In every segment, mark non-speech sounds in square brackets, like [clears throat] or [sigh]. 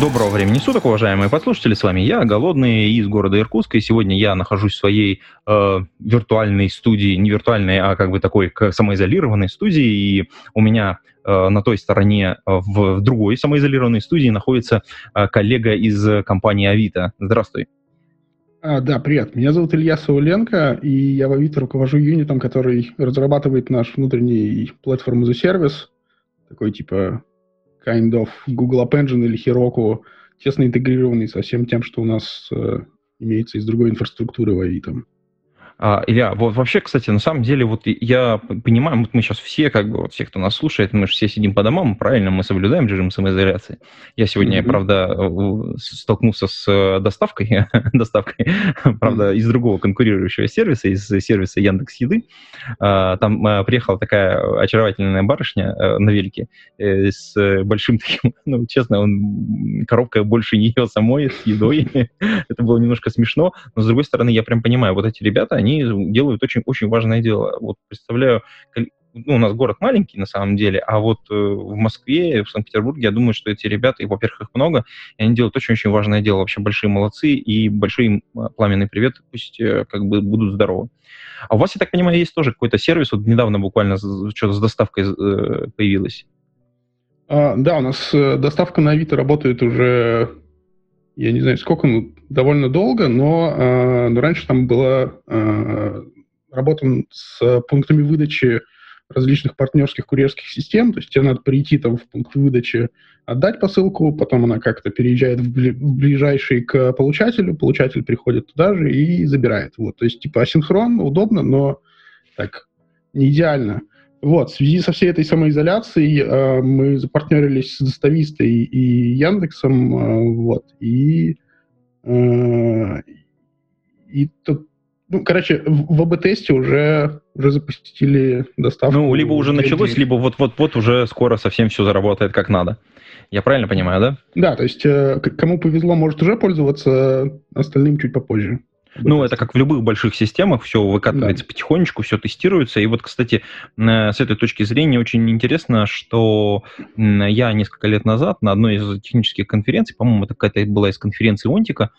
Доброго времени суток, уважаемые подслушатели. С вами я, Голодный, из города Иркутска. И сегодня я нахожусь в своей э, виртуальной студии, не виртуальной, а как бы такой самоизолированной студии. И у меня э, на той стороне, э, в, в другой самоизолированной студии, находится э, коллега из компании Авито. Здравствуй. А, да, привет. Меня зовут Илья Сауленко, и я в Авито руковожу юнитом, который разрабатывает наш внутренний платформу за сервис, такой типа kind of Google App Engine или Heroku, тесно интегрированный со всем тем, что у нас э, имеется из другой инфраструктуры в Авито. А, Илья, вот вообще, кстати, на самом деле, вот я понимаю, вот мы сейчас все, как бы, вот все, кто нас слушает, мы же все сидим по домам, правильно, мы соблюдаем режим самоизоляции. Я сегодня, mm-hmm. правда, столкнулся с э, доставкой, [laughs] доставкой, [laughs] правда, mm-hmm. из другого конкурирующего сервиса, из сервиса Яндекс Еды. А, там а, приехала такая очаровательная барышня на велике э, с большим таким, [laughs] ну, честно, он, коробка больше нее самой с едой. Это было немножко смешно, но, с другой стороны, я прям понимаю, вот эти ребята, они они делают очень-очень важное дело. Вот представляю, ну, у нас город маленький на самом деле, а вот э, в Москве, в Санкт-Петербурге, я думаю, что эти ребята, и, во-первых, их много, и они делают очень-очень важное дело. Вообще большие молодцы, и большой им а, пламенный привет, пусть э, как бы будут здоровы. А у вас, я так понимаю, есть тоже какой-то сервис, вот недавно буквально что-то с доставкой э, появилось. А, да, у нас доставка на Авито работает уже я не знаю, сколько, ну, довольно долго, но, э, но раньше там была э, работа с пунктами выдачи различных партнерских курьерских систем, то есть тебе надо прийти там в пункт выдачи, отдать посылку, потом она как-то переезжает в, бли- в ближайший к получателю, получатель приходит туда же и забирает. Вот, то есть типа асинхронно, удобно, но так, не идеально. Вот, в связи со всей этой самоизоляцией э, мы запартнерились с доставистой и Яндексом, э, вот, и, э, и тут, ну, короче, в, в АБ-тесте уже, уже запустили доставку. Ну, либо уже началось, либо вот-вот-вот уже скоро совсем все заработает как надо. Я правильно понимаю, да? Да, то есть э, кому повезло, может уже пользоваться, остальным чуть попозже. Ну, это как в любых больших системах, все выкатывается да. потихонечку, все тестируется. И вот, кстати, э, с этой точки зрения очень интересно, что я несколько лет назад на одной из технических конференций, по-моему, это какая-то была из конференции Онтика,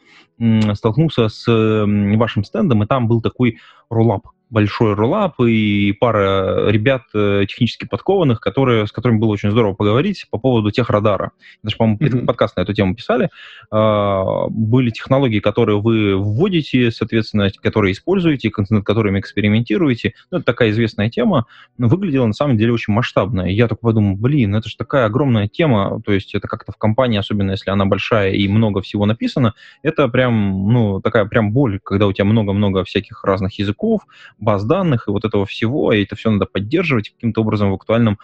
столкнулся с вашим стендом, и там был такой роллап большой роллап и пара ребят э, технически подкованных, которые, с которыми было очень здорово поговорить по поводу тех радара. Даже, по-моему, mm-hmm. подкаст на эту тему писали. А, были технологии, которые вы вводите, соответственно, которые используете, над которыми экспериментируете. Ну, это такая известная тема. Но выглядела на самом деле очень масштабно. И я только подумал, блин, это же такая огромная тема. То есть это как-то в компании, особенно если она большая и много всего написано, это прям, ну, такая прям боль, когда у тебя много-много всяких разных языков, баз данных и вот этого всего, и это все надо поддерживать, каким-то образом в актуальном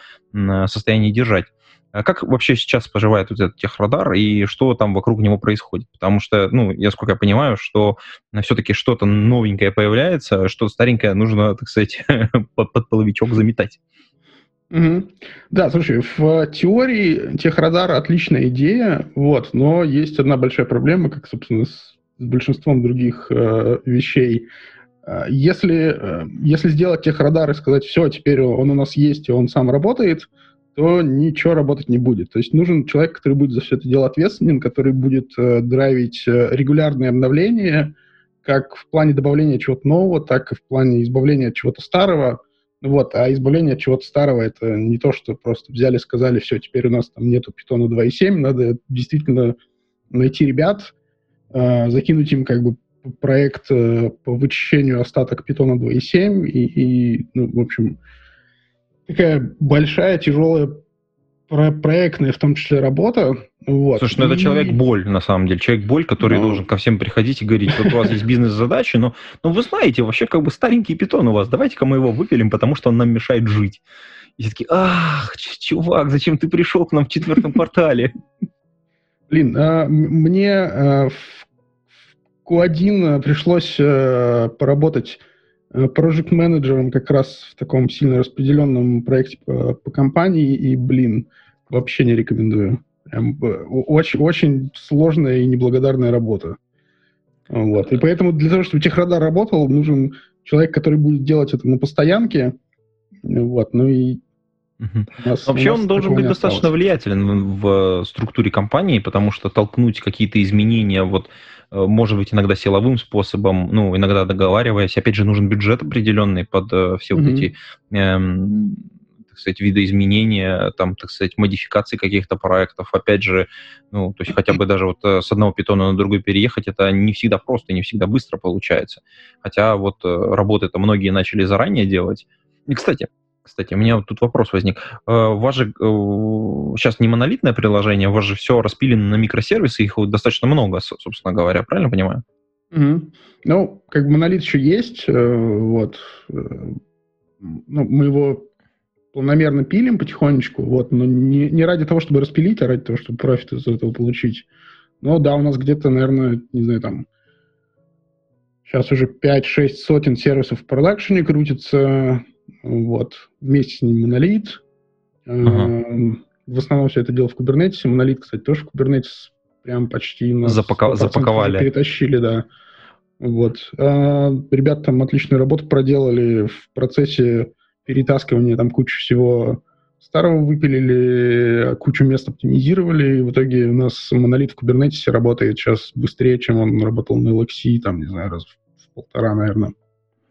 состоянии держать. А как вообще сейчас поживает вот этот техрадар и что там вокруг него происходит? Потому что, ну, я сколько я понимаю, что все-таки что-то новенькое появляется, что старенькое нужно, так сказать, [laughs] под, под половичок заметать. Угу. Да, слушай, в теории техрадар отличная идея, вот, но есть одна большая проблема, как, собственно, с, с большинством других э, вещей. Э, если, э, если сделать техрадар и сказать, все, теперь он у нас есть, и он сам работает, то ничего работать не будет. То есть нужен человек, который будет за все это дело ответственен, который будет э, драйвить э, регулярные обновления, как в плане добавления чего-то нового, так и в плане избавления от чего-то старого. Вот, а избавление от чего-то старого это не то, что просто взяли, сказали, все, теперь у нас там нету питона 2.7, надо действительно найти ребят, э, закинуть им как бы проект э, по вычищению остаток питона 2.7 и, и ну, в общем, такая большая, тяжелая про проектная, в том числе, работа. Вот. Слушай, ну это человек-боль, на самом деле. Человек-боль, который но... должен ко всем приходить и говорить, вот у вас есть бизнес-задачи, но, но вы знаете, вообще как бы старенький питон у вас, давайте-ка мы его выпилим, потому что он нам мешает жить. И все такие, ах, чувак, зачем ты пришел к нам в четвертом квартале? Блин, а, мне а, в Q1 пришлось а, поработать проект менеджером как раз в таком сильно распределенном проекте по, по компании, и, блин, вообще не рекомендую. Очень, очень сложная и неблагодарная работа. Вот. И поэтому для того, чтобы техрадар работал, нужен человек, который будет делать это на постоянке. Вот. Ну и нас, Вообще он должен быть достаточно влиятелен в структуре компании, потому что толкнуть какие-то изменения, вот, э, может быть, иногда силовым способом, ну, иногда договариваясь. Опять же, нужен бюджет определенный под э, все mm-hmm. вот эти эм, так сказать, видоизменения, там, так сказать, модификации каких-то проектов. Опять же, ну, то есть хотя бы даже вот э, с одного питона на другой переехать, это не всегда просто, не всегда быстро получается. Хотя вот э, работы-то многие начали заранее делать. И, кстати, кстати, у меня вот тут вопрос возник. Э, у вас же сейчас не монолитное приложение, у вас же все распилено на микросервисы, их достаточно много, собственно говоря, правильно понимаю? Угу. Ну, как бы монолит еще есть, вот. Ну, мы его планомерно пилим потихонечку, вот, но не, не ради того, чтобы распилить, а ради того, чтобы профит из этого получить. Но да, у нас где-то, наверное, не знаю, там сейчас уже 5-6 сотен сервисов в продакшене крутится, вот, вместе с ним монолит. Ага. В основном все это дело в Kubernetes. Монолит, кстати, тоже в Kubernetes прям почти на Запака- запаковали. перетащили, да. Вот. А, ребята там отличную работу проделали в процессе перетаскивание там кучу всего старого выпилили, кучу мест оптимизировали, и в итоге у нас монолит в Kubernetes работает сейчас быстрее, чем он работал на LXC, там, не знаю, раз в полтора, наверное.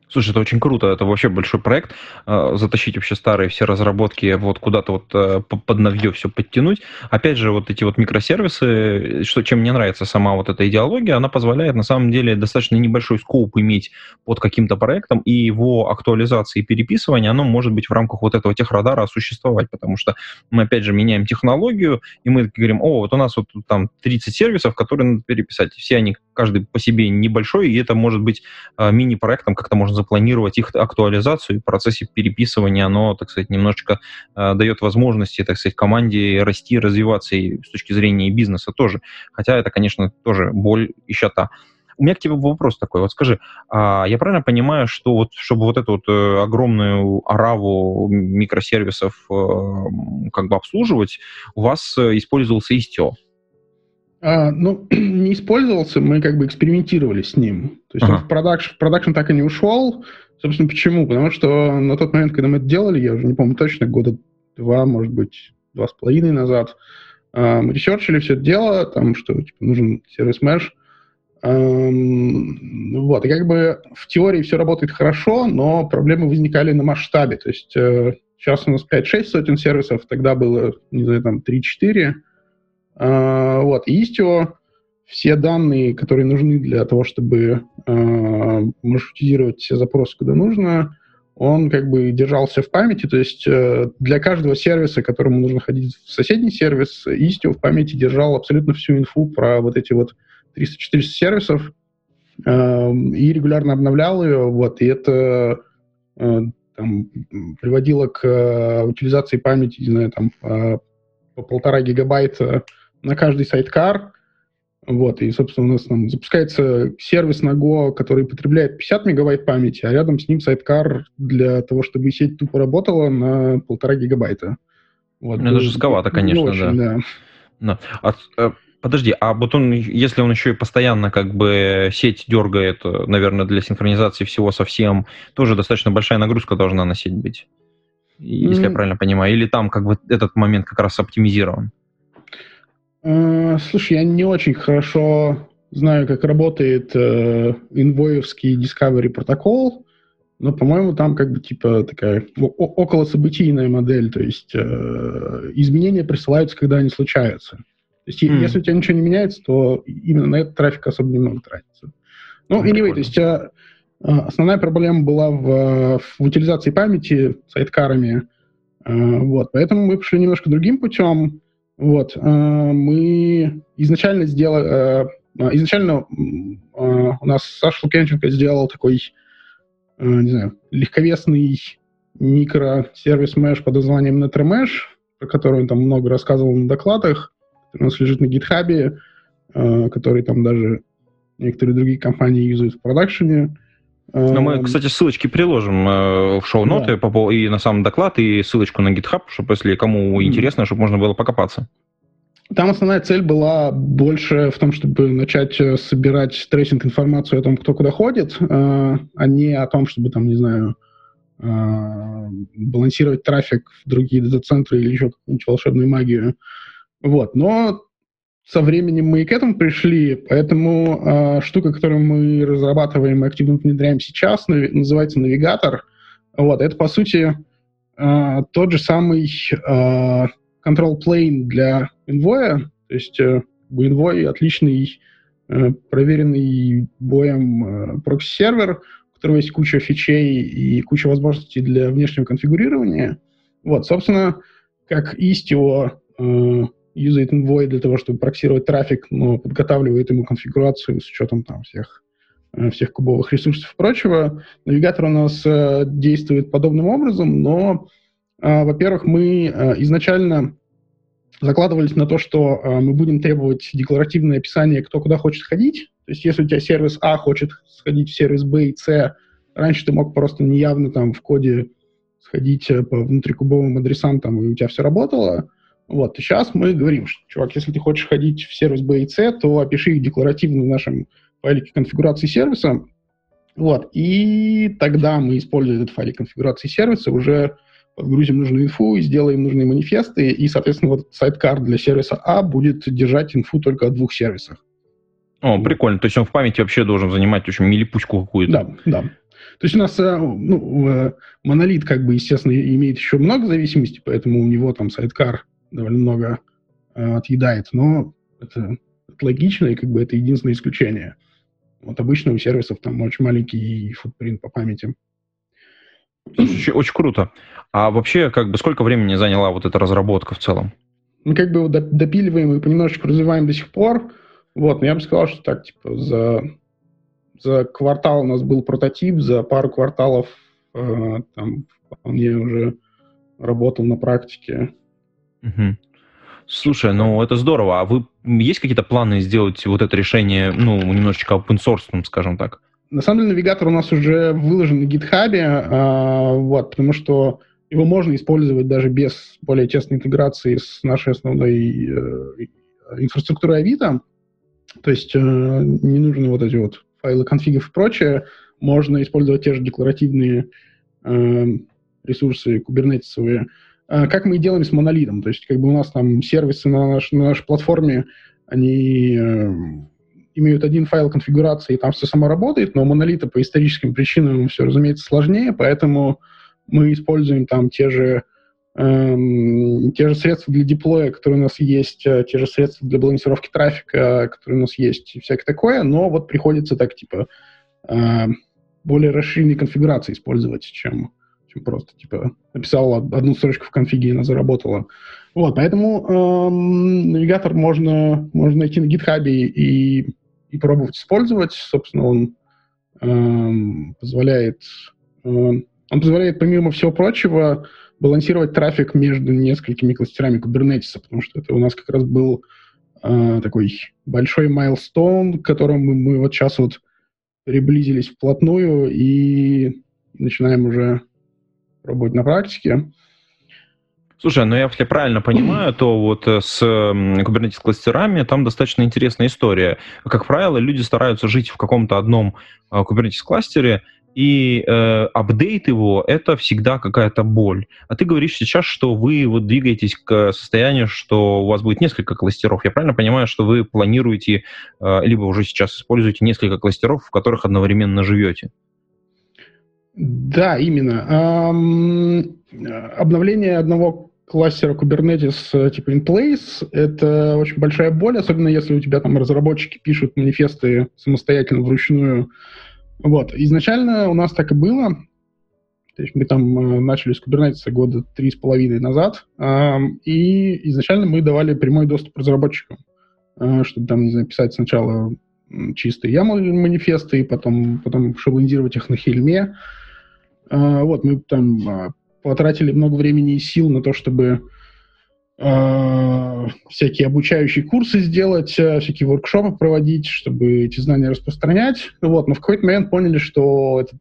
Слушай, это очень круто, это вообще большой проект, э, затащить вообще старые все разработки вот куда-то вот э, под новье все подтянуть. Опять же, вот эти вот микросервисы, что чем мне нравится сама вот эта идеология, она позволяет на самом деле достаточно небольшой скоп иметь под каким-то проектом, и его актуализация и переписывание, оно может быть в рамках вот этого техрадара существовать, потому что мы опять же меняем технологию, и мы говорим, о, вот у нас вот там 30 сервисов, которые надо переписать. Все они, каждый по себе небольшой, и это может быть э, мини-проектом, как-то можно запланировать их актуализацию, в процессе переписывания оно, так сказать, немножечко э, дает возможности, так сказать, команде расти, развиваться и с точки зрения бизнеса тоже. Хотя это, конечно, тоже боль и щата. У меня к тебе вопрос такой. Вот скажи, а я правильно понимаю, что вот чтобы вот эту вот э, огромную ораву микросервисов э, как бы обслуживать, у вас э, использовался Istio? А, ну, [clears throat] не использовался, мы как бы экспериментировали с ним. То есть ага. он в production, в production так и не ушел. Собственно, почему? Потому что на тот момент, когда мы это делали, я уже не помню точно, года два, может быть, два с половиной назад, мы ресерчили все это дело, там, что типа, нужен service mesh. Вот, и как бы в теории все работает хорошо, но проблемы возникали на масштабе. То есть э, сейчас у нас 5-6 сотен сервисов, тогда было, не знаю, там 3-4. А, вот, и Istio, все данные, которые нужны для того, чтобы э, маршрутизировать все запросы, куда нужно, он как бы держался в памяти, то есть э, для каждого сервиса, которому нужно ходить в соседний сервис, Istio в памяти держал абсолютно всю инфу про вот эти вот 300-400 сервисов э, и регулярно обновлял ее, вот, и это э, там, приводило к э, утилизации памяти, не знаю, там, по, по полтора гигабайта на каждый сайткар. Вот, и, собственно, у нас там запускается сервис на Go, который потребляет 50 мегабайт памяти, а рядом с ним сайткар для того, чтобы сеть тупо работала на полтора гигабайта. Вот. Ну, это жестковато, конечно, очень, да. да. да. А, а, подожди, а вот он, если он еще и постоянно как бы сеть дергает, наверное, для синхронизации всего совсем, тоже достаточно большая нагрузка должна на сеть быть, если mm. я правильно понимаю. Или там как бы этот момент как раз оптимизирован? Э, слушай, я не очень хорошо знаю, как работает э, инвоевский Discovery протокол, но, по-моему, там как бы типа такая около событийная модель, то есть э, изменения присылаются, когда они случаются. То есть mm. если у тебя ничего не меняется, то именно на этот трафик особо немного тратится. Ну, ну anyway, то есть э, основная проблема была в, в утилизации памяти сайткарами, э, вот, поэтому мы пошли немножко другим путем. Вот. Э, мы изначально сделали... Э, изначально э, у нас Саша Лукьянченко сделал такой, не знаю, легковесный микросервис Mesh под названием NetRemesh, про который он там много рассказывал на докладах. У нас лежит на гитхабе, который там даже некоторые другие компании юзают в продакшене. Ну, мы, кстати, ссылочки приложим в шоу-ноты да. и на сам доклад, и ссылочку на GitHub, чтобы если кому интересно, чтобы можно было покопаться. Там основная цель была больше в том, чтобы начать э, собирать tracing информацию о том, кто куда ходит, э, а не о том, чтобы там, не знаю, э, балансировать трафик в другие дата-центры или еще какую-нибудь волшебную магию. Вот. Но со временем мы и к этому пришли, поэтому э, штука, которую мы разрабатываем и активно внедряем сейчас, называется навигатор. Вот. Это, по сути, э, тот же самый э, control plane для Envoy. То есть э, Envoy отличный, э, проверенный боем э, прокси-сервер, у которого есть куча фичей и куча возможностей для внешнего конфигурирования. Вот, собственно, как Istio э, юзает Envoy для того, чтобы проксировать трафик, но подготавливает ему конфигурацию с учетом там всех э, всех кубовых ресурсов и прочего. Навигатор у нас э, действует подобным образом, но а, во-первых, мы а, изначально закладывались на то, что а, мы будем требовать декларативное описание, кто куда хочет ходить. То есть если у тебя сервис А хочет сходить в сервис Б и С, раньше ты мог просто неявно там в коде сходить э, по внутрикубовым адресам, там, и у тебя все работало. Вот, и сейчас мы говорим, что, чувак, если ты хочешь ходить в сервис B и C, то опиши их декларативно в нашем файлике конфигурации сервиса. Вот, и тогда мы, используя этот файлик конфигурации сервиса, уже подгрузим нужную инфу, сделаем нужные манифесты, и, соответственно, вот сайткар для сервиса А будет держать инфу только о двух сервисах. О, прикольно. То есть он в памяти вообще должен занимать очень милипучку какую-то. Да, да. То есть у нас э, ну, э, монолит, как бы, естественно, имеет еще много зависимостей, поэтому у него там сайткар довольно много э, отъедает, но это, это логично, и как бы это единственное исключение. Вот обычно у сервисов там очень маленький футпринт по памяти. Слушай, очень круто. А вообще, как бы, сколько времени заняла вот эта разработка в целом? Мы как бы допиливаем и понемножечку развиваем до сих пор. Вот, но я бы сказал, что так, типа, за, за квартал у нас был прототип, за пару кварталов э, там вполне уже работал на практике. Угу. Слушай, ну это здорово. А вы есть какие-то планы сделать вот это решение, ну, немножечко open source, скажем так? На самом деле навигатор у нас уже выложен на GitHub, э, вот, потому что его можно использовать даже без более тесной интеграции с нашей основной э, инфраструктурой Авито. То есть э, не нужны вот эти вот файлы конфигов и прочее. Можно использовать те же декларативные э, ресурсы кубернетисовые. Э, как мы и делаем с монолитом. То есть как бы у нас там сервисы на, наш, на нашей платформе, они э, имеют один файл конфигурации, и там все само работает, но монолита по историческим причинам все, разумеется, сложнее, поэтому мы используем там те же, эм, те же средства для деплоя, которые у нас есть, э, те же средства для балансировки трафика, которые у нас есть, и всякое такое, но вот приходится так, типа, э, более расширенные конфигурации использовать, чем просто, типа, написал одну строчку в конфиге, и она заработала. Вот, поэтому эм, навигатор можно, можно найти на GitHub и и пробовать использовать. Собственно, он э, позволяет, э, он позволяет, помимо всего прочего, балансировать трафик между несколькими кластерами Kubernetes, потому что это у нас как раз был э, такой большой майлстоун, к которому мы вот сейчас вот приблизились вплотную и начинаем уже пробовать на практике. Слушай, ну я, если правильно понимаю, то вот э, с Kubernetes кластерами там достаточно интересная история. Как правило, люди стараются жить в каком-то одном э, Kubernetes кластере, и э, апдейт его — это всегда какая-то боль. А ты говоришь сейчас, что вы вот двигаетесь к состоянию, что у вас будет несколько кластеров. Я правильно понимаю, что вы планируете, э, либо уже сейчас используете несколько кластеров, в которых одновременно живете? Да, именно. Обновление одного кластера Kubernetes э, типа in place — это очень большая боль, особенно если у тебя там разработчики пишут манифесты самостоятельно, вручную. Вот. Изначально у нас так и было. То есть мы там э, начали с Kubernetes года три с половиной назад, и изначально мы давали прямой доступ разработчикам, э, чтобы там, не знаю, писать сначала чистые YAML манифесты, потом, потом шаблонизировать их на Хельме. Э, вот, мы там э, потратили много времени и сил на то, чтобы э, всякие обучающие курсы сделать, всякие воркшопы проводить, чтобы эти знания распространять. Вот. Но в какой-то момент поняли, что этот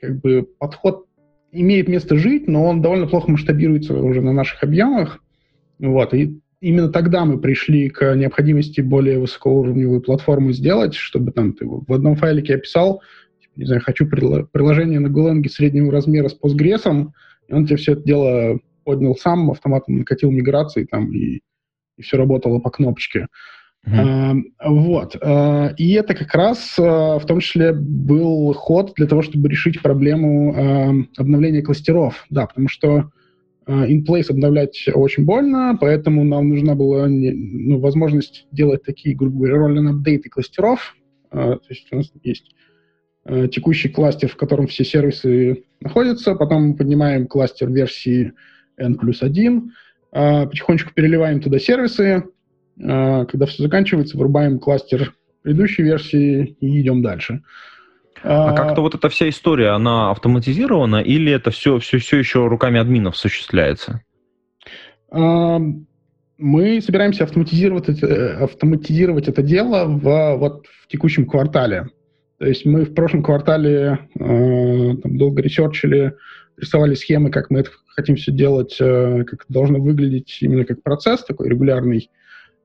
как бы, подход имеет место жить, но он довольно плохо масштабируется уже на наших объемах. Вот. И именно тогда мы пришли к необходимости более высокоуровневую платформу сделать, чтобы там ты в одном файлике описал, не знаю, хочу приложение на Golang среднего размера с Postgres, и он тебе все это дело поднял сам, автоматом накатил миграции там, и, и все работало по кнопочке. Uh-huh. А, вот. А, и это как раз а, в том числе был ход для того, чтобы решить проблему а, обновления кластеров. Да, потому что in place обновлять очень больно, поэтому нам нужна была ну, возможность делать такие, грубо говоря, roll апдейты кластеров. То есть у нас есть текущий кластер, в котором все сервисы находятся, потом мы поднимаем кластер версии N плюс 1, потихонечку переливаем туда сервисы, когда все заканчивается, врубаем кластер предыдущей версии и идем дальше. А, а как-то вот эта вся история, она автоматизирована или это все, все, все еще руками админов осуществляется? Мы собираемся автоматизировать это, автоматизировать это дело в, вот, в текущем квартале. То есть мы в прошлом квартале э, там, долго ресерчили, рисовали схемы, как мы это хотим все делать, э, как это должно выглядеть именно как процесс такой регулярный.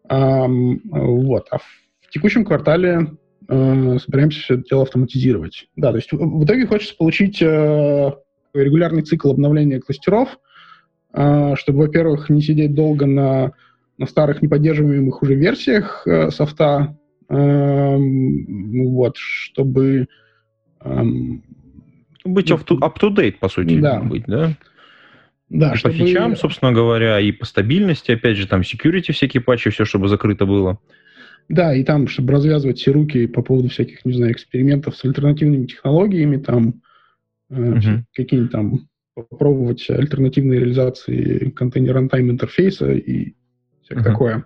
Вот. А в текущем квартале э, собираемся все это дело автоматизировать. Да, то есть в итоге хочется получить э, регулярный цикл обновления кластеров, э, чтобы, во-первых, не сидеть долго на, на старых неподдерживаемых уже версиях э, софта, вот, чтобы... Э, быть up-to-date, по сути, да. быть, да? Да, и чтобы... по фичам, собственно говоря, и по стабильности, опять же, там security всякие патчи, все, чтобы закрыто было. Да, и там, чтобы развязывать все руки по поводу всяких, не знаю, экспериментов с альтернативными технологиями, там, uh-huh. э, какие-нибудь там попробовать альтернативные реализации container runtime интерфейса и всякое uh-huh. такое.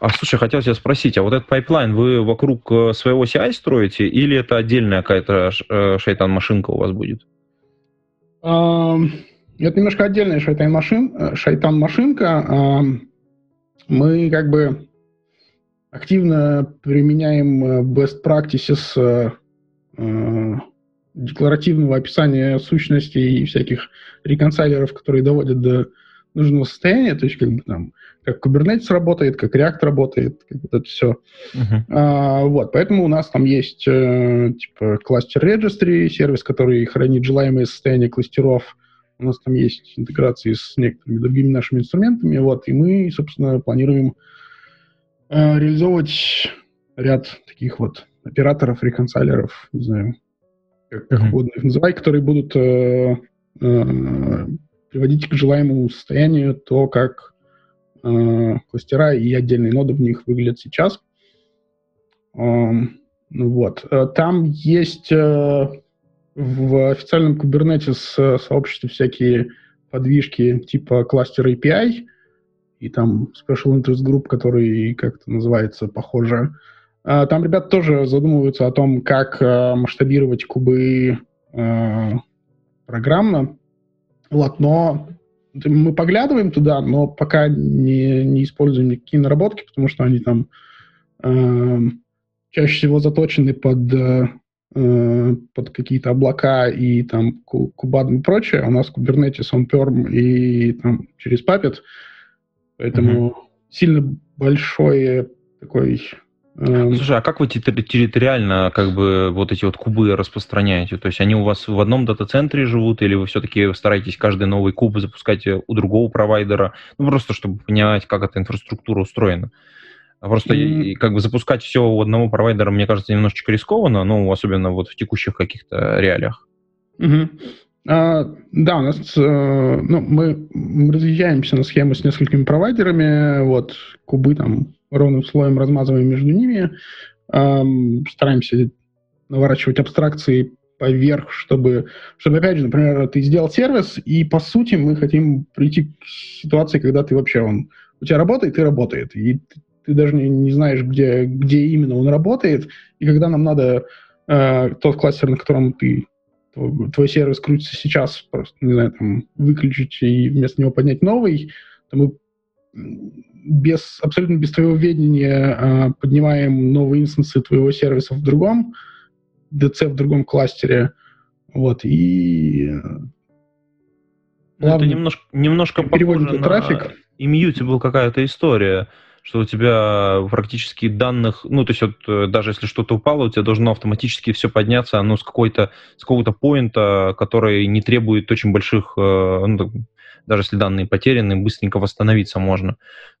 А слушай, хотел тебя спросить, а вот этот пайплайн вы вокруг э, своего CI строите или это отдельная какая-то э, шайтан-машинка у вас будет? Это немножко отдельная шайтан-машин, э, шайтан-машинка. Мы как бы активно применяем best practices декларативного описания сущностей и всяких реконсайлеров, которые доводят до нужного состояния, то есть как бы там, как Kubernetes работает, как React работает, как вот это все. Uh-huh. А, вот, поэтому у нас там есть э, типа кластер registry, сервис, который хранит желаемое состояние кластеров, у нас там есть интеграции с некоторыми другими нашими инструментами, вот, и мы, собственно, планируем э, реализовывать ряд таких вот операторов, реконсайлеров, не знаю, как, как угодно их называть, которые будут э, э, приводить к желаемому состоянию то, как э, кластера и отдельные ноды в них выглядят сейчас. Э, вот. Э, там есть э, в официальном Kubernetes сообществе всякие подвижки типа кластер API, и там Special Interest Group, который как-то называется похоже. А, там ребята тоже задумываются о том, как э, масштабировать кубы э, программно. Вот, но мы поглядываем туда, но пока не, не используем никакие наработки, потому что они там э, чаще всего заточены под Э, под какие-то облака и там Кубадм и прочее. У нас Kubernetes, он Perm и там через Puppet. Поэтому mm-hmm. сильно большой такой... Э... Слушай, а как вы территориально как бы вот эти вот кубы распространяете? То есть они у вас в одном дата-центре живут или вы все-таки стараетесь каждый новый куб запускать у другого провайдера? Ну, просто чтобы понимать, как эта инфраструктура устроена. А просто mm-hmm. как бы запускать все у одного провайдера, мне кажется, немножечко рискованно, ну, особенно вот в текущих каких-то реалиях. Mm-hmm. А, да, у нас, э, ну, мы, разъезжаемся на схемы с несколькими провайдерами, вот, кубы там ровным слоем размазываем между ними, э, стараемся наворачивать абстракции поверх, чтобы, чтобы, опять же, например, ты сделал сервис, и, по сути, мы хотим прийти к ситуации, когда ты вообще, он у тебя работает и работает, и ты даже не, не знаешь, где, где именно он работает, и когда нам надо э, тот кластер, на котором ты твой, твой сервис крутится сейчас, просто, не знаю, там, выключить и вместо него поднять новый, то мы без, абсолютно без твоего ведения э, поднимаем новые инстансы твоего сервиса в другом DC в другом кластере. Вот, и... Ну, это немножко, немножко похоже на трафик. Immutable какая-то история что у тебя практически данных, ну, то есть вот э, даже если что-то упало, у тебя должно автоматически все подняться, оно с какой-то, с какого-то поинта, который не требует очень больших, э, ну, даже если данные потеряны, быстренько восстановиться можно.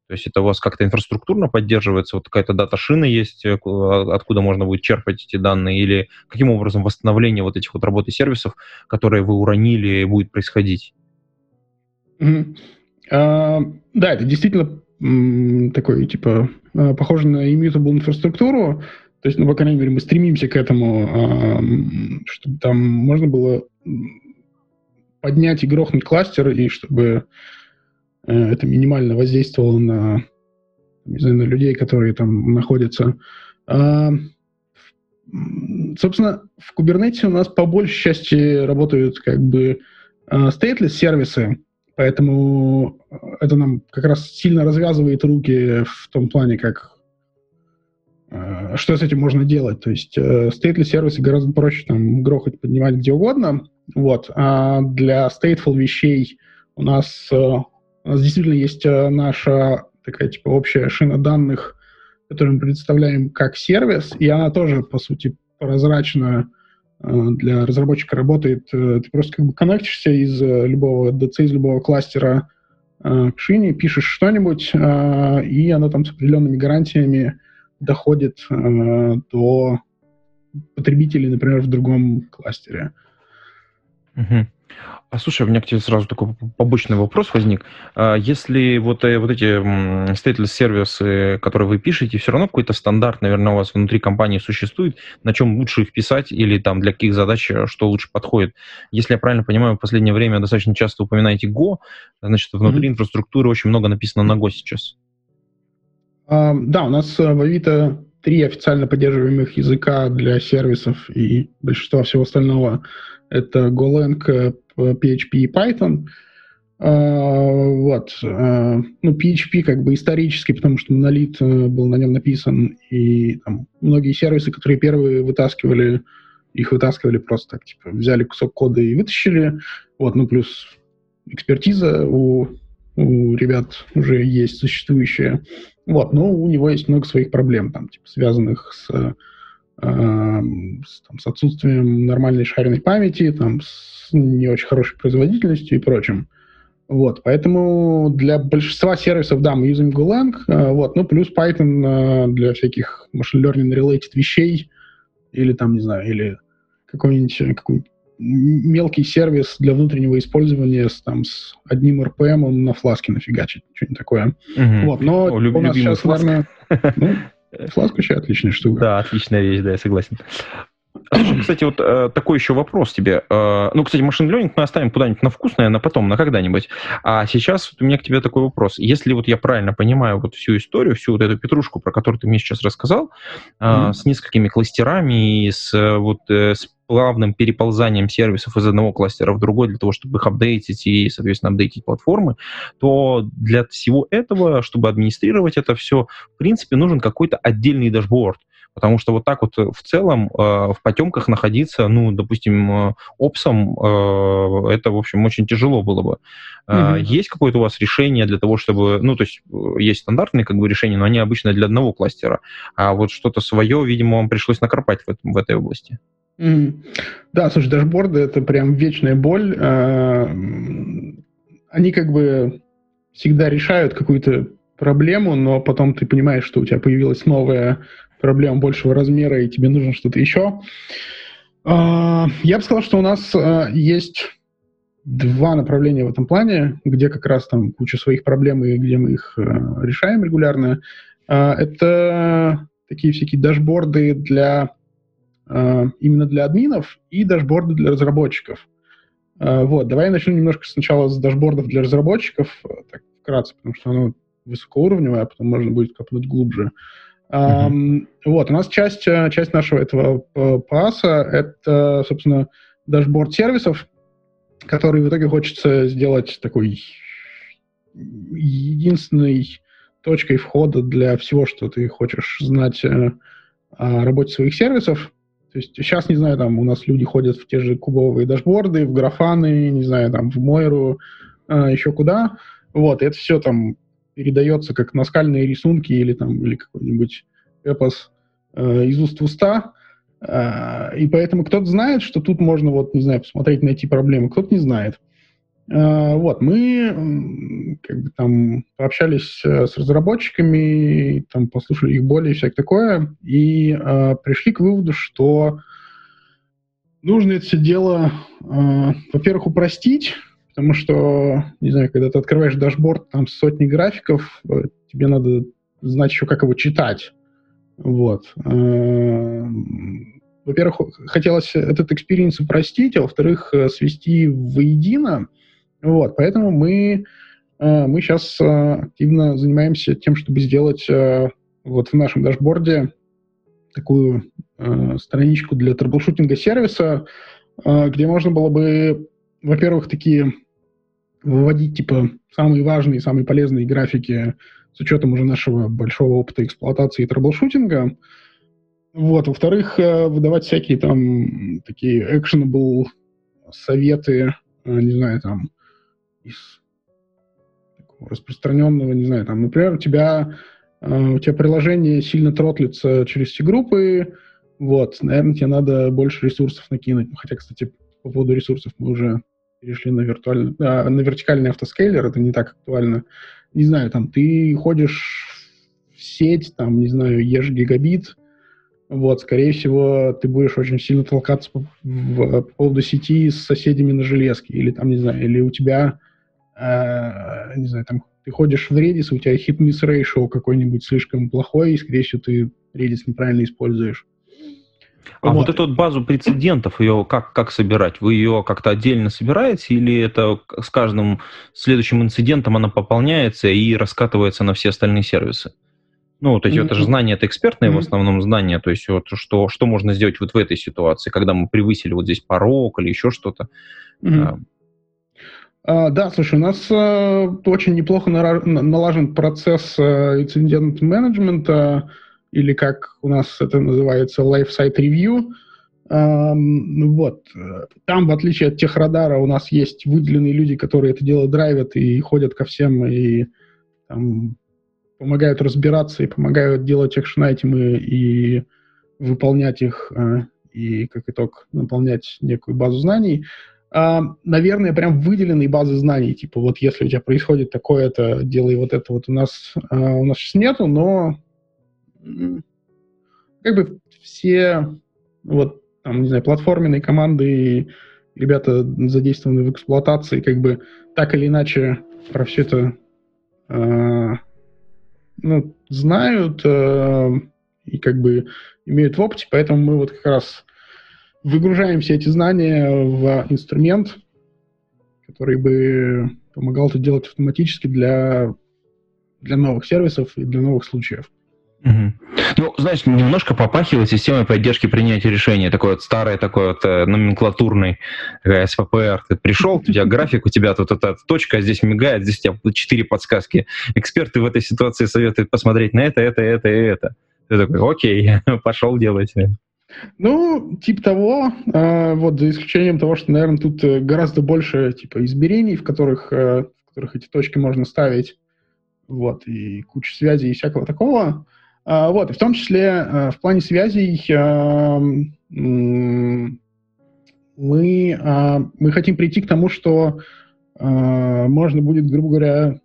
То есть это у вас как-то инфраструктурно поддерживается, вот какая-то дата-шина есть, э, а, откуда можно будет черпать эти данные, или каким образом восстановление вот этих вот работы сервисов, которые вы уронили, будет происходить? Mm-hmm. Uh, да, это действительно такой, типа, а, похоже на immutable инфраструктуру, то есть, ну, по крайней мере, мы стремимся к этому, а, чтобы там можно было поднять и грохнуть кластер, и чтобы э, это минимально воздействовало на, не знаю, на людей, которые там находятся. А, собственно, в Kubernetes у нас по большей части работают как бы stateless сервисы, Поэтому э, это нам как раз сильно развязывает руки в том плане, как э, что с этим можно делать. То есть э, stateful сервисы гораздо проще там грохать, поднимать где угодно. Вот. А для stateful вещей у нас, у нас действительно есть наша такая типа общая шина данных, которую мы представляем как сервис, и она тоже, по сути, прозрачная Э, для разработчика работает, э, ты просто как бы коннектишься из э, любого DC, из любого кластера к шине, пишешь что-нибудь, и оно там с определенными гарантиями доходит до потребителей, например, в другом кластере. Угу. А слушай, у меня к тебе сразу такой побочный вопрос возник. А если вот, э, вот эти stateless сервисы, которые вы пишете, все равно какой-то стандарт, наверное, у вас внутри компании существует, на чем лучше их писать или там для каких задач э, что лучше подходит. Если я правильно понимаю, в последнее время достаточно часто упоминаете Go, значит, внутри mm-hmm. инфраструктуры очень много написано на Go сейчас. Uh, да, у нас э, в Авито три официально поддерживаемых языка для сервисов и большинства всего остального. Это Golang, PHP и Python. Uh, вот. Uh, ну, PHP как бы исторически, потому что монолит uh, был на нем написан, и там, многие сервисы, которые первые вытаскивали, их вытаскивали просто так, типа, взяли кусок кода и вытащили. Вот, ну, плюс экспертиза у, у ребят уже есть существующая. Вот, но у него есть много своих проблем, там, типа, связанных с, э, с, там, с отсутствием нормальной шаренной памяти, там, с не очень хорошей производительностью и прочим. Вот, поэтому для большинства сервисов, да, мы юзаем Golang, э, вот, ну, плюс Python э, для всяких machine learning related вещей, или там, не знаю, или какой-нибудь, э, какой мелкий сервис для внутреннего использования с, там, с одним RPM на фласке нафигачить, что-нибудь такое. Угу. Вот, но О, у нас сейчас, фласк. наверное, ну, фласк вообще отличная штука. Да, отличная вещь, да, я согласен. Кстати, вот э, такой еще вопрос тебе. Э, ну, кстати, машин learning мы оставим куда-нибудь на вкус, наверное, потом, на когда-нибудь. А сейчас вот у меня к тебе такой вопрос. Если вот я правильно понимаю вот всю историю, всю вот эту петрушку, про которую ты мне сейчас рассказал, э, mm-hmm. с несколькими кластерами и с э, вот э, с плавным переползанием сервисов из одного кластера в другой для того, чтобы их апдейтить и, соответственно, апдейтить платформы, то для всего этого, чтобы администрировать это все, в принципе, нужен какой-то отдельный дашборд. Потому что вот так вот э, в целом э, в потемках находиться, ну, допустим, э, опсом, это, в общем, очень тяжело было бы. Mm-hmm. Есть какое-то у вас решение для того, чтобы... Ну, то есть есть стандартные как бы решения, но они обычно для одного кластера. А вот что-то свое, видимо, вам пришлось накропать в, этом, в этой области. Mm-hmm. Да, слушай, дашборды — это прям вечная боль. Они как бы всегда решают какую-то проблему, но потом ты понимаешь, что у тебя появилась новая проблем большего размера, и тебе нужно что-то еще. А, я бы сказал, что у нас а, есть два направления в этом плане, где как раз там куча своих проблем и где мы их решаем регулярно. Это такие всякие дашборды для именно для админов и дашборды для разработчиков. Вот, давай я начну немножко сначала с дашбордов для разработчиков, так вкратце, потому что оно высокоуровневое, а потом можно будет копнуть глубже. Mm-hmm. Вот, у нас часть, э, часть нашего этого э, PaaS а — это, собственно, дашборд сервисов, который в итоге хочется сделать такой единственной точкой входа для всего, что ты хочешь знать э, о работе своих сервисов. То есть сейчас, не знаю, там у нас люди ходят в те же кубовые дашборды, в графаны, не знаю, там в Мойру, э, еще куда. Вот, и это все там передается как наскальные рисунки или там или какой-нибудь эпос э, из уст в уста. Э, и поэтому кто-то знает, что тут можно, вот, не знаю, посмотреть, найти проблемы, кто-то не знает. Вот, мы как бы там пообщались э, с разработчиками, там послушали их боли и всякое такое, и э, пришли к выводу, что нужно это все дело, э, во-первых, упростить, потому что, не знаю, когда ты открываешь дашборд, там сотни графиков, э, тебе надо знать еще, как его читать. Вот. Э, во-первых, хотелось этот experience упростить, а во-вторых, свести воедино, вот, поэтому мы, э, мы сейчас э, активно занимаемся тем, чтобы сделать э, вот в нашем дашборде такую страничку для трэблшутинга сервиса, где можно было бы, во-первых, такие выводить типа самые важные, самые полезные графики с учетом уже нашего большого опыта эксплуатации и трэблшутинга. Вот. Во-вторых, выдавать всякие там такие actionable советы, не знаю, там, из распространенного, не знаю, там, например, у тебя, э, у тебя приложение сильно тротлится через все группы, вот, наверное, тебе надо больше ресурсов накинуть. Ну, хотя, кстати, по поводу ресурсов мы уже перешли на, виртуальный, а, на вертикальный автоскейлер, это не так актуально. Не знаю, там, ты ходишь в сеть, там, не знаю, ешь гигабит, вот, скорее всего, ты будешь очень сильно толкаться по, в, по поводу сети с соседями на железке, или там, не знаю, или у тебя э, не знаю, там ты ходишь в Redis, у тебя hit-miss ratio какой-нибудь слишком плохой, и, скорее всего, ты Redis неправильно используешь. А вот. вот эту вот базу прецедентов, ее как, как собирать? Вы ее как-то отдельно собираете или это с каждым следующим инцидентом она пополняется и раскатывается на все остальные сервисы? Ну, то есть mm-hmm. это же знание, это экспертное mm-hmm. в основном знание, то есть вот что, что можно сделать вот в этой ситуации, когда мы превысили вот здесь порог или еще что-то. Mm-hmm. А, да, слушай, у нас а, очень неплохо налажен процесс а, инцидент-менеджмента, или как у нас это называется, life site review. Вот. Там, в отличие от техрадара, у нас есть выделенные люди, которые это дело драйвят и ходят ко всем и там, помогают разбираться и помогают делать экшн-айтемы и выполнять их, и как итог наполнять некую базу знаний. А, наверное, прям выделенной базы знаний, типа вот если у тебя происходит такое-то, делай вот это вот у нас, а, у нас сейчас нету, но как бы все вот там, не знаю, платформенные команды и ребята задействованы в эксплуатации, как бы так или иначе про все это э, ну, знают э, и как бы имеют в опыте, поэтому мы вот как раз выгружаем все эти знания в инструмент, который бы помогал это делать автоматически для, для новых сервисов и для новых случаев. Ну, знаешь, немножко попахивает системой поддержки принятия решения, такой вот старый, такой вот э, номенклатурный такая СППР. Ты пришел, у тебя график, у тебя тут эта точка, здесь мигает, здесь у тебя четыре подсказки. Эксперты в этой ситуации советуют посмотреть на это, это, это и это. Ты такой, окей, [laughs] пошел делать. Ну, типа того, э, вот за исключением того, что, наверное, тут э, гораздо больше типа измерений, в которых, э, в которых эти точки можно ставить, вот, и куча связей и всякого такого. Э, вот, и в том числе в плане связей мы, мы хотим прийти к тому, что можно будет, грубо говоря,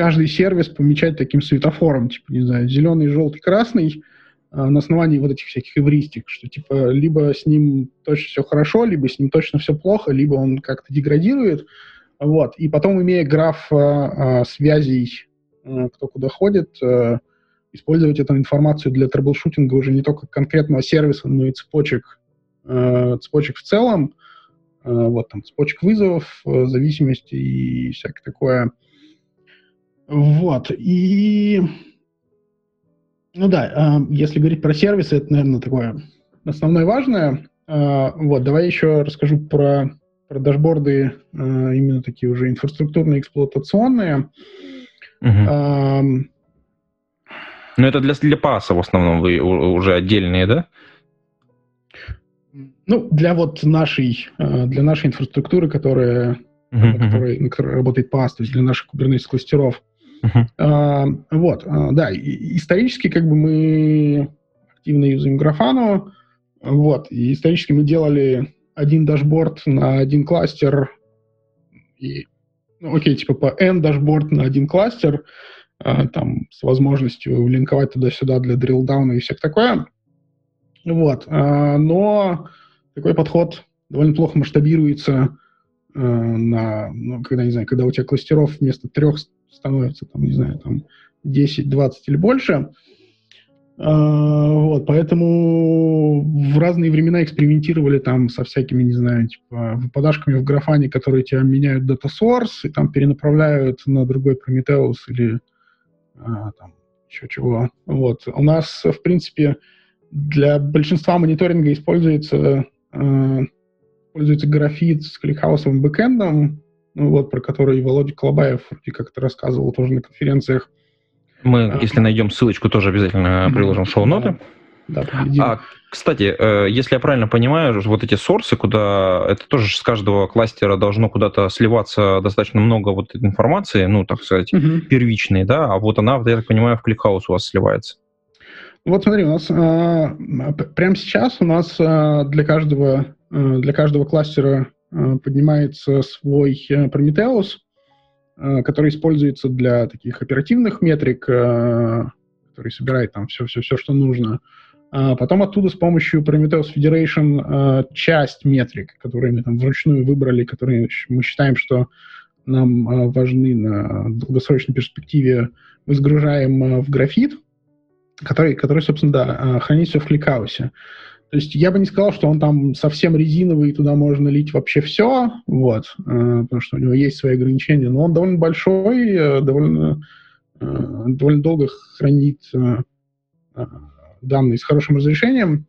каждый сервис помечать таким светофором, типа, не знаю, зеленый, желтый, красный, а, на основании вот этих всяких эвристик, что типа либо с ним точно все хорошо, либо с ним точно все плохо, либо он как-то деградирует. Вот. И потом, имея граф а, а, связей, а, кто куда ходит, а, использовать эту информацию для трэблшутинга уже не только конкретного сервиса, но и цепочек, а, цепочек в целом, а, вот там цепочек вызовов, а, зависимости и всякое такое. Вот. И ну да, если говорить про сервисы, это, наверное, такое основное важное. Вот, давай еще расскажу про про дашборды именно такие уже инфраструктурные, эксплуатационные. Угу. Но это для, для паса в основном вы уже отдельные, да? Ну, для вот нашей, для нашей инфраструктуры, которая, uh-huh, на, которой, на которой работает PAS, то есть для наших Kubernetes кластеров. Uh-huh. Вот, а, да, исторически как бы мы активно юзаем графану, вот, и исторически мы делали один дашборд на один кластер, и, ну, окей, типа по N дашборд на один кластер, а, там, с возможностью линковать туда-сюда для дрилдауна и всякое такое. Вот, но такой подход довольно плохо масштабируется на, ну, когда, не знаю, когда у тебя кластеров вместо трех становится, там, не знаю, там 10, 20 или больше. А, вот, поэтому в разные времена экспериментировали там со всякими, не знаю, типа выпадашками в графане, которые тебя меняют data source и там перенаправляют на другой Prometheus или а, там еще чего. Вот. У нас, в принципе, для большинства мониторинга используется, э, используется графит с кликхаусовым бэкэндом, ну, вот, про который Володя Колобаев вроде как-то рассказывал тоже на конференциях. Мы, а, если найдем ссылочку, тоже обязательно приложим шоу-ноты. Да, а, кстати, э, если я правильно понимаю, вот эти сорсы, куда это тоже с каждого кластера должно куда-то сливаться достаточно много вот информации, ну, так сказать, угу. первичной, да, а вот она, я так понимаю, в ClickHouse у вас сливается. Вот смотри, у нас а, прямо сейчас у нас а, для каждого а, для каждого кластера поднимается свой Prometheus, а, который используется для таких оперативных метрик, который собирает там все, все, все, что нужно. А потом оттуда с помощью Prometheus Federation часть метрик, которые мы там вручную выбрали, которые мы считаем, что нам важны на долгосрочной перспективе, мы сгружаем в графит, который, который собственно, да, хранится в кликаусе. То есть я бы не сказал, что он там совсем резиновый, и туда можно лить вообще все, вот, потому что у него есть свои ограничения, но он довольно большой, э, довольно, э, довольно долго хранит э, данные с хорошим разрешением,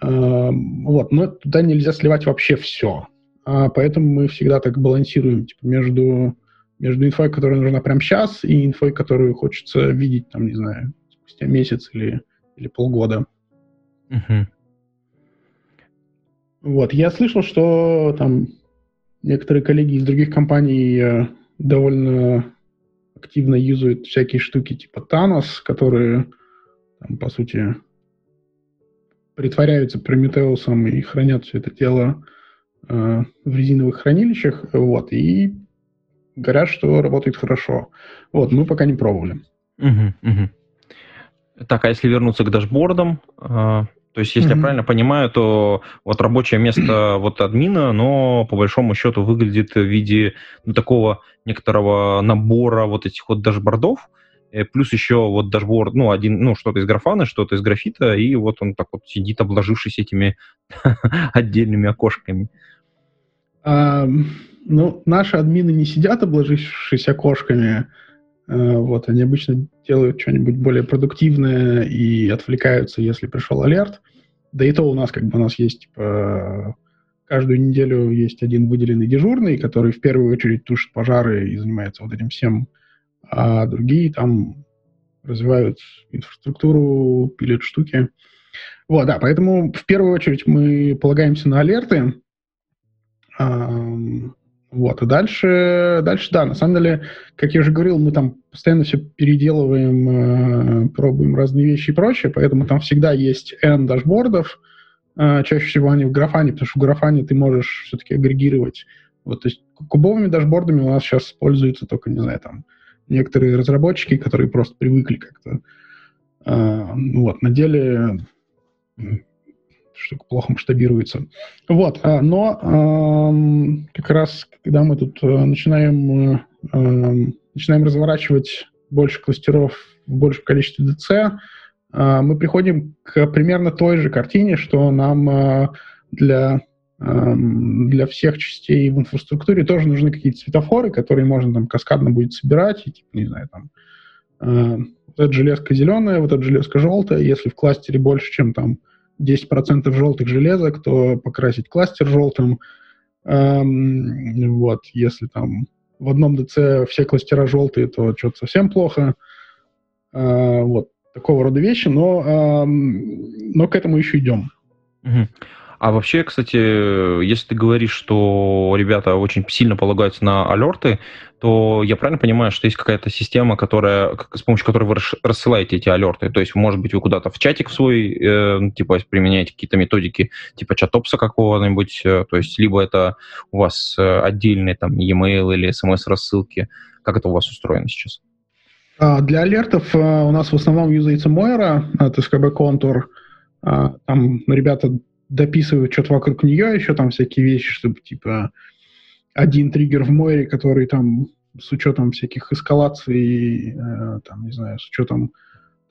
вот, но туда нельзя сливать вообще все. А поэтому мы всегда так балансируем типа, между, между инфой, которая нужна прямо сейчас, и инфой, которую хочется видеть, там, не знаю, спустя месяц или, или полгода. Uh-huh. Вот, я слышал, что там некоторые коллеги из других компаний э, довольно активно юзают всякие штуки типа Thanos, которые, там, по сути, притворяются Прометеусом и хранят все это дело э, в резиновых хранилищах, вот, и говорят, что работает хорошо. Вот, мы пока не пробовали. Угу, угу. Так, а если вернуться к дашбордам, э, то есть, если mm-hmm. я правильно понимаю, то вот рабочее место вот админа, но по большому счету выглядит в виде ну, такого некоторого набора вот этих вот дашбордов, э, плюс еще вот дашборд, ну, один, ну, что-то из Grafana, что-то из графита, и вот он так вот сидит, обложившись этими [laughs] отдельными окошками. А, ну, наши админы не сидят, обложившись окошками, вот, они обычно делают что-нибудь более продуктивное и отвлекаются, если пришел алерт. Да и то у нас как бы у нас есть типа, каждую неделю есть один выделенный дежурный, который в первую очередь тушит пожары и занимается вот этим всем, а другие там развивают инфраструктуру, пилят штуки. Вот, да, поэтому в первую очередь мы полагаемся на алерты. Вот, и дальше, дальше, да, на самом деле, как я уже говорил, мы там постоянно все переделываем, э, пробуем разные вещи и прочее, поэтому там всегда есть N дашбордов, э, чаще всего они в графане, потому что в графане ты можешь все-таки агрегировать. Вот, то есть кубовыми дашбордами у нас сейчас пользуются только, не знаю, там, некоторые разработчики, которые просто привыкли как-то. Э, вот, на деле штука плохо масштабируется. Вот, а, но как раз, когда мы тут э, начинаем, э, начинаем разворачивать больше кластеров в большем количестве DC, а, мы приходим к примерно той же картине, что нам э, для для всех частей в инфраструктуре тоже нужны какие-то светофоры, которые можно там каскадно будет собирать, и, типа, не знаю, там вот эта железка зеленая, вот эта железка желтая, если в кластере больше, чем там 10% желтых железок, то покрасить кластер желтым. Эм, вот, если там в одном DC все кластера желтые, то что-то совсем плохо. Э, вот, такого рода вещи, но, эм, но к этому еще идем. Угу. А вообще, кстати, если ты говоришь, что ребята очень сильно полагаются на алерты, то я правильно понимаю, что есть какая-то система, которая, с помощью которой вы рассылаете эти алерты? То есть, может быть, вы куда-то в чатик свой, э, типа, применяете какие-то методики, типа чатопса какого-нибудь, э, то есть, либо это у вас э, отдельные там e-mail или смс-рассылки. Как это у вас устроено сейчас? А, для алертов э, у нас в основном юзается Moira, это СКБ контур. Там ребята дописывают что-то вокруг нее, еще там всякие вещи, чтобы типа один триггер в море, который там с учетом всяких эскалаций, э, там, не знаю, с учетом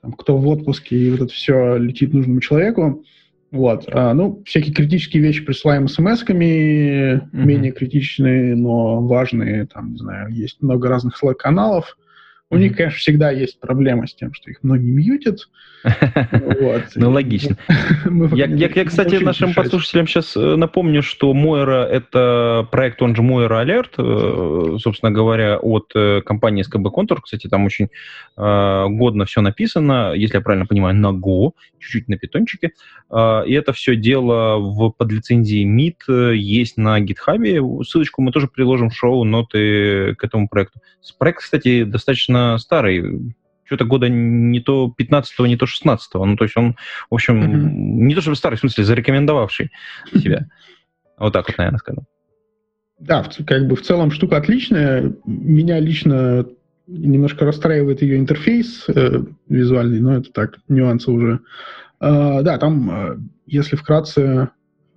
там, кто в отпуске, и вот это все летит нужному человеку. Вот. А, ну, всякие критические вещи присылаем смс-ками, mm-hmm. менее критичные, но важные. Там, не знаю, есть много разных Slack-каналов. У них, конечно, всегда есть проблема с тем, что их многие мьютят. [laughs] Ну, логично. [laughs] Я, кстати, нашим послушателям сейчас э, напомню, что Moira — это проект, он же Moira Alert, э, собственно говоря, от э, компании SKB Contour. Кстати, там очень годно все написано, если я правильно понимаю, на Go, чуть-чуть на питончике. И это все дело в подлицензии MIT есть на GitHub. Ссылочку мы тоже приложим в шоу, ноты к этому проекту. Проект, кстати, достаточно старый, что-то года не то 15-го, не то 16-го. Ну, то есть он, в общем, mm-hmm. не то чтобы старый, в смысле, зарекомендовавший себя. [laughs] Вот так вот, наверное, скажу. Да, как бы в целом штука отличная. Меня лично немножко расстраивает ее интерфейс э, визуальный, но это так, нюансы уже. Э, да, там, э, если вкратце,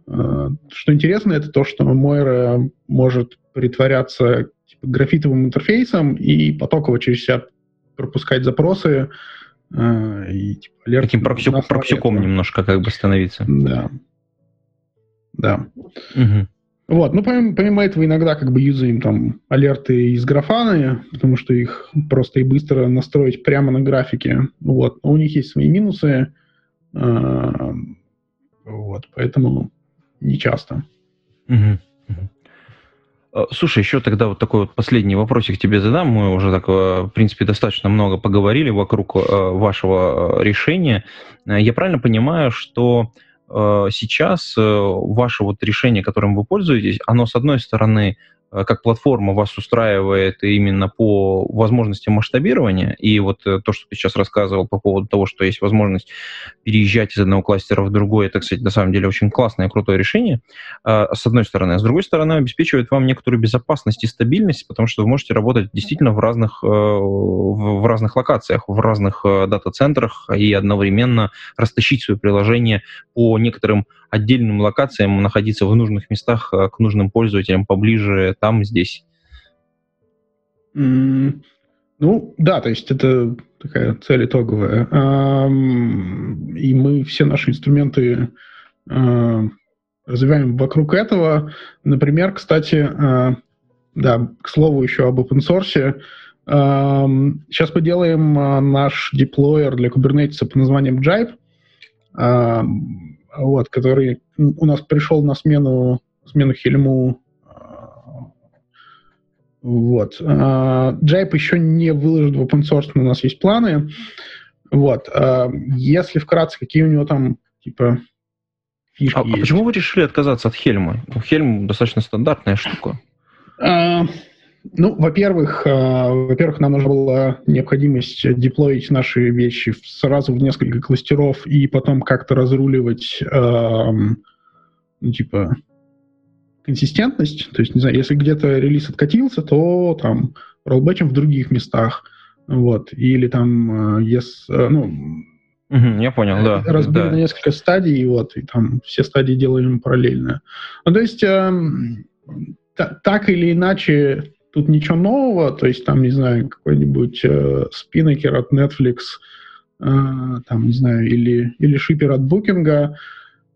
э, что интересно, это то, что Moira может притворяться графитовым интерфейсом и потоково через себя пропускать запросы. Э, и, типа, алерт Таким проксюк, проксюком немножко как бы становиться. Да. Да. Угу. Вот, ну, помимо, помимо этого, иногда как бы юзаем там алерты из графаны, потому что их просто и быстро настроить прямо на графике. Вот, но у них есть свои минусы. Э, вот, поэтому не часто. Угу. Э, слушай, еще тогда вот такой вот последний вопросик тебе задам. Мы уже так, э, в принципе, достаточно много поговорили вокруг э, вашего решения. Я правильно понимаю, что сейчас ваше вот решение, которым вы пользуетесь, оно, с одной стороны, Э, как платформа вас устраивает именно по возможности масштабирования, и вот э, то, что ты сейчас рассказывал по поводу того, что есть возможность переезжать из одного кластера в другой, это, кстати, на самом деле очень классное и крутое решение, э, с одной стороны. А с другой стороны, обеспечивает вам некоторую безопасность и стабильность, потому что вы можете работать действительно в разных, в разных локациях, в разных дата-центрах и одновременно растащить свое приложение по некоторым отдельным локациям, находиться в нужных местах к нужным пользователям поближе там, здесь? Mm, ну, да, то есть это такая цель итоговая. И мы все наши инструменты а, развиваем вокруг этого. Например, кстати, а, да, к слову еще об open source. Сейчас мы делаем а, наш деплойер для Kubernetes под названием Jive, вот, который у нас пришел на смену, смену Хельму вот. Джайп еще не выложен в open source, но у нас есть планы. Вот. А, если вкратце, какие у него там, типа, фишки А, есть. а почему вы решили отказаться от Хельма? Хельм достаточно стандартная штука. А, ну, во-первых, а, во-первых, нам нужна была необходимость деплоить наши вещи сразу в несколько кластеров и потом как-то разруливать, а, ну, типа, консистентность. То есть, не знаю, если где-то релиз откатился, то там роллбэчем в других местах. Вот. Или там, если, э, ну, Угу, я понял, да. Разбили да. на несколько стадий, вот, и там все стадии делаем параллельно. Ну, то есть, э, та, так или иначе, тут ничего нового, то есть, там, не знаю, какой-нибудь э, спиннекер от Netflix, э, там, не знаю, или, или шипер от Booking,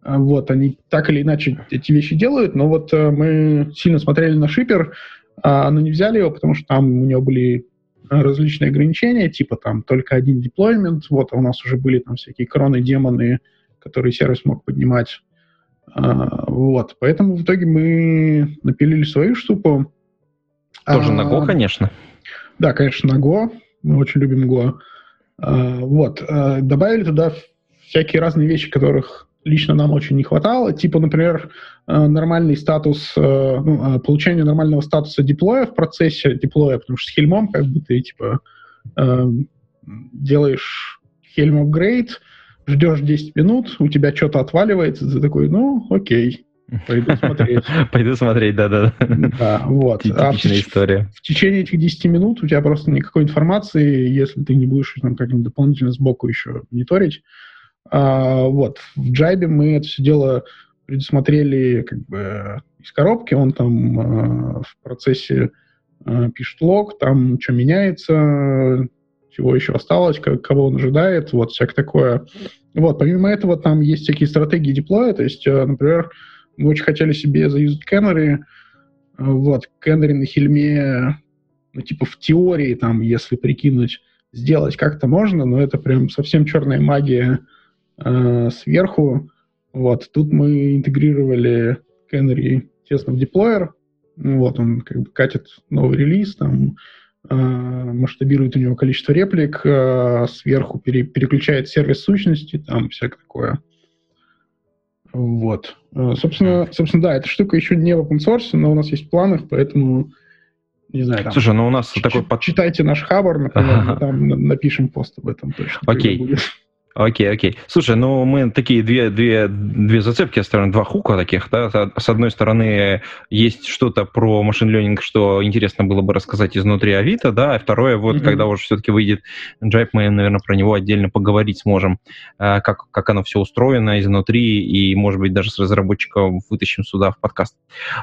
вот, они так или иначе эти вещи делают, но вот э, мы сильно смотрели на шипер, а, но не взяли его, потому что там у него были различные ограничения, типа там только один деплоймент, вот, а у нас уже были там всякие кроны, демоны, которые сервис мог поднимать. Вот, поэтому в итоге мы напилили свою штуку. Тоже на Go, конечно. Да, конечно, на Go. Мы очень любим Go. Вот, добавили туда всякие разные вещи, которых лично нам очень не хватало. Типа, например, э, нормальный статус, э, ну, э, получение нормального статуса деплоя в процессе деплоя, потому что с Хельмом как бы ты, типа, делаешь Helm upgrade, ждешь 10 минут, у тебя что-то отваливается, ты такой, ну, окей, Пойду смотреть. [laughs] Пойду смотреть, да-да. Да, вот. А Типичная история. В течение этих 10 минут у тебя просто никакой информации, если ты не будешь там как-нибудь дополнительно сбоку еще мониторить, а, вот. В Джайбе мы это все дело предусмотрели как бы из коробки, он там а, в процессе а, пишет лог, там что меняется, чего еще осталось, как, кого он ожидает, вот, всякое такое. Вот, помимо этого, там есть всякие стратегии деплоя, то есть, например, мы очень хотели себе заюзать Canary, вот, Canary на хельме, ну, типа, в теории, там, если прикинуть, сделать как-то можно, но это прям совсем черная магия, э, сверху. Вот, тут мы интегрировали Canary тесно в деплоер. Вот, он как бы катит новый релиз, там э, масштабирует у него количество реплик, э, сверху пере, переключает сервис сущности, там всякое такое. Вот. Э, собственно, собственно, да, эта штука еще не в open source, но у нас есть в планах, поэтому не знаю, там, Слушай, ну у нас такой... Читайте наш хабар, например, мы там напишем пост об этом точно. Окей. Окей, окей. Слушай, ну мы такие две, две, две зацепки оставим, два хука таких, да. С одной стороны, есть что-то про машин ленинг, что интересно было бы рассказать изнутри Авито, да, а второе, вот mm-hmm. когда уже все-таки выйдет Джайп, мы, наверное, про него отдельно поговорить сможем, э, как, как оно все устроено изнутри, и, может быть, даже с разработчиком вытащим сюда в подкаст.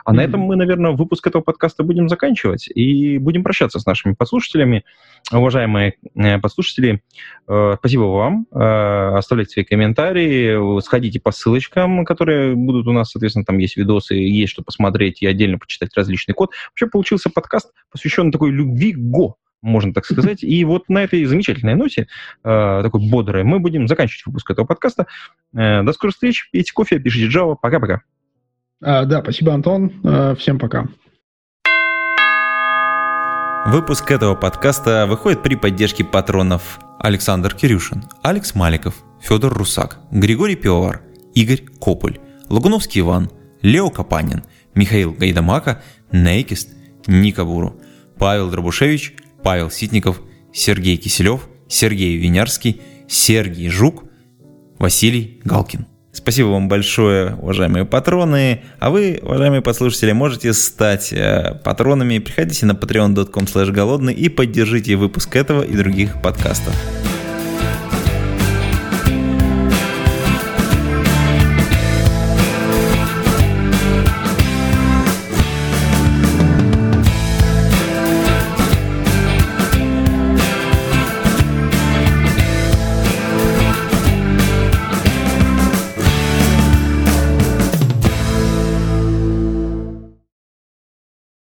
А mm-hmm. на этом мы, наверное, выпуск этого подкаста будем заканчивать, и будем прощаться с нашими подслушателями. Уважаемые э, подслушатели, э, спасибо вам Э, оставляйте свои комментарии, сходите по ссылочкам, которые будут у нас, соответственно, там есть видосы, есть что посмотреть и отдельно почитать различный код. Вообще получился подкаст, посвященный такой любви Го, можно так сказать. И вот на этой замечательной ноте, э, такой бодрой, мы будем заканчивать выпуск этого подкаста. Э, до скорых встреч, пейте кофе, пишите Java. Пока-пока. А, да, спасибо, Антон. Всем пока. Выпуск этого подкаста выходит при поддержке патронов Александр Кирюшин, Алекс Маликов, Федор Русак, Григорий Пивовар, Игорь Кополь, Лагуновский Иван, Лео Капанин, Михаил Гайдамака, Нейкист, Ника Буру, Павел Дробушевич, Павел Ситников, Сергей Киселев, Сергей Винярский, Сергей Жук, Василий Галкин. Спасибо вам большое, уважаемые патроны. А вы, уважаемые послушатели, можете стать э, патронами. Приходите на patreon.com голодный и поддержите выпуск этого и других подкастов.